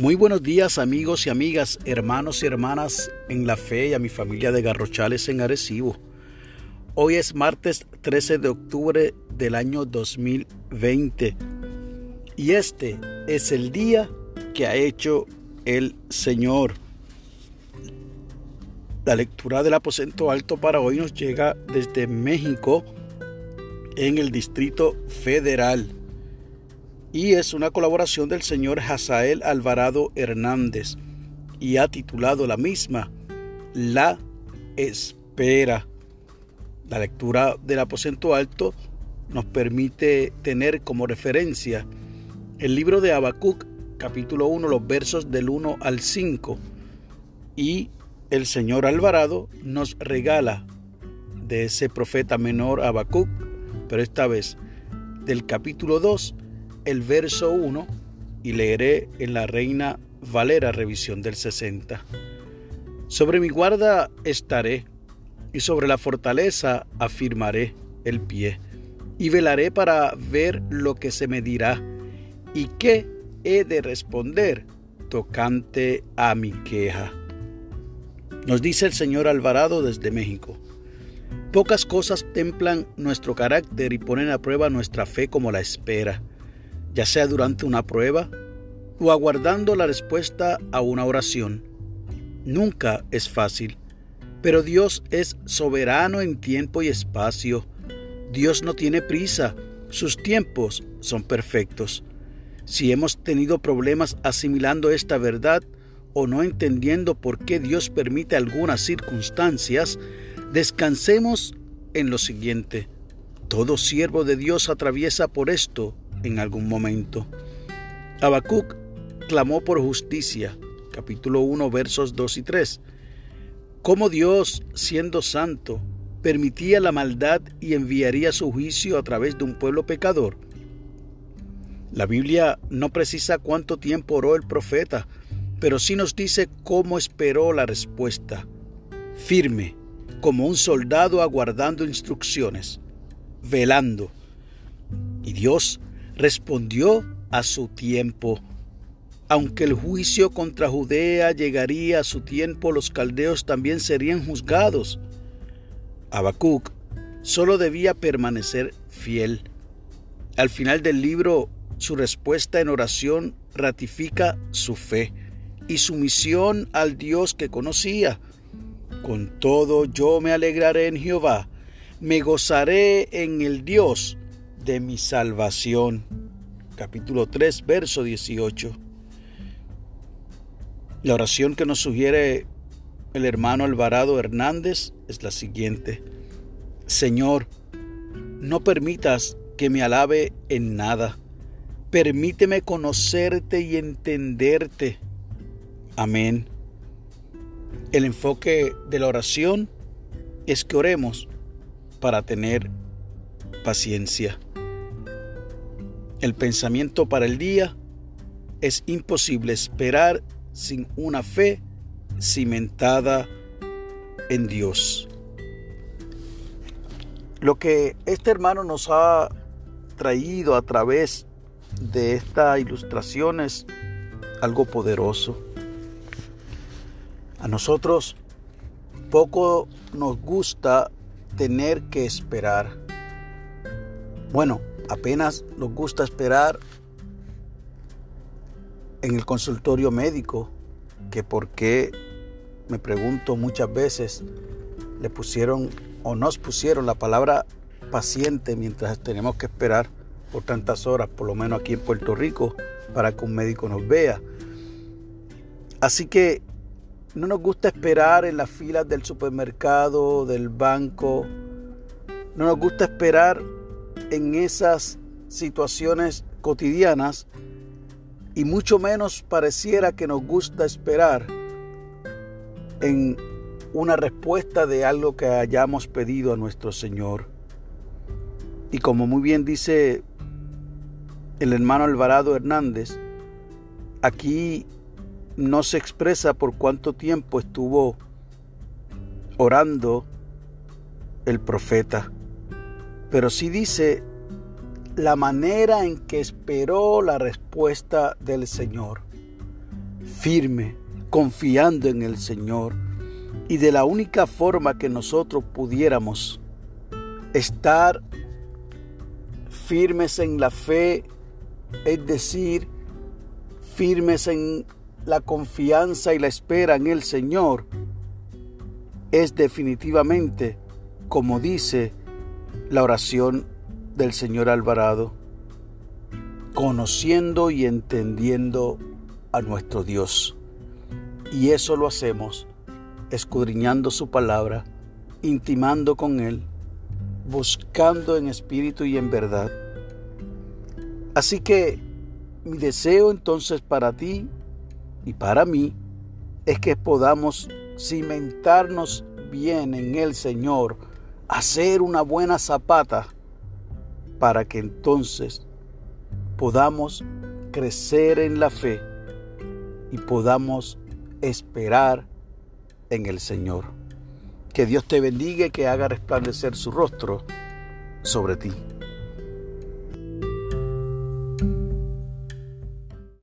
Muy buenos días amigos y amigas, hermanos y hermanas en la fe y a mi familia de Garrochales en Arecibo. Hoy es martes 13 de octubre del año 2020 y este es el día que ha hecho el Señor. La lectura del aposento alto para hoy nos llega desde México en el Distrito Federal y es una colaboración del señor Hazael Alvarado Hernández y ha titulado la misma La Espera. La lectura del aposento alto nos permite tener como referencia el libro de Habacuc, capítulo 1, los versos del 1 al 5. Y el señor Alvarado nos regala de ese profeta menor Habacuc, pero esta vez del capítulo 2 el verso 1 y leeré en la Reina Valera revisión del 60. Sobre mi guarda estaré y sobre la fortaleza afirmaré el pie y velaré para ver lo que se me dirá y qué he de responder tocante a mi queja. Nos dice el señor Alvarado desde México. Pocas cosas templan nuestro carácter y ponen a prueba nuestra fe como la espera ya sea durante una prueba o aguardando la respuesta a una oración. Nunca es fácil, pero Dios es soberano en tiempo y espacio. Dios no tiene prisa, sus tiempos son perfectos. Si hemos tenido problemas asimilando esta verdad o no entendiendo por qué Dios permite algunas circunstancias, descansemos en lo siguiente. Todo siervo de Dios atraviesa por esto en algún momento. Habacuc clamó por justicia, capítulo 1, versos 2 y 3. Cómo Dios, siendo santo, permitía la maldad y enviaría su juicio a través de un pueblo pecador. La Biblia no precisa cuánto tiempo oró el profeta, pero sí nos dice cómo esperó la respuesta. Firme, como un soldado aguardando instrucciones, velando. Y Dios respondió a su tiempo. Aunque el juicio contra Judea llegaría a su tiempo, los caldeos también serían juzgados. Habacuc solo debía permanecer fiel. Al final del libro, su respuesta en oración ratifica su fe y su misión al Dios que conocía. Con todo yo me alegraré en Jehová, me gozaré en el Dios de mi salvación. Capítulo 3, verso 18. La oración que nos sugiere el hermano Alvarado Hernández es la siguiente. Señor, no permitas que me alabe en nada. Permíteme conocerte y entenderte. Amén. El enfoque de la oración es que oremos para tener paciencia. El pensamiento para el día es imposible esperar sin una fe cimentada en Dios. Lo que este hermano nos ha traído a través de esta ilustración es algo poderoso. A nosotros poco nos gusta tener que esperar. Bueno, apenas nos gusta esperar en el consultorio médico, que por qué, me pregunto muchas veces, le pusieron o nos pusieron la palabra paciente mientras tenemos que esperar por tantas horas, por lo menos aquí en Puerto Rico, para que un médico nos vea. Así que no nos gusta esperar en las filas del supermercado, del banco, no nos gusta esperar en esas situaciones cotidianas y mucho menos pareciera que nos gusta esperar en una respuesta de algo que hayamos pedido a nuestro Señor. Y como muy bien dice el hermano Alvarado Hernández, aquí no se expresa por cuánto tiempo estuvo orando el profeta, pero sí dice la manera en que esperó la respuesta del Señor. firme, confiando en el Señor. Y de la única forma que nosotros pudiéramos estar firmes en la fe, es decir, firmes en la confianza y la espera en el Señor, es definitivamente, como dice la oración del Señor Alvarado, conociendo y entendiendo a nuestro Dios. Y eso lo hacemos escudriñando su palabra, intimando con Él, buscando en espíritu y en verdad. Así que mi deseo entonces para ti y para mí es que podamos cimentarnos bien en el Señor, hacer una buena zapata para que entonces podamos crecer en la fe y podamos esperar en el Señor. Que Dios te bendiga y que haga resplandecer su rostro sobre ti.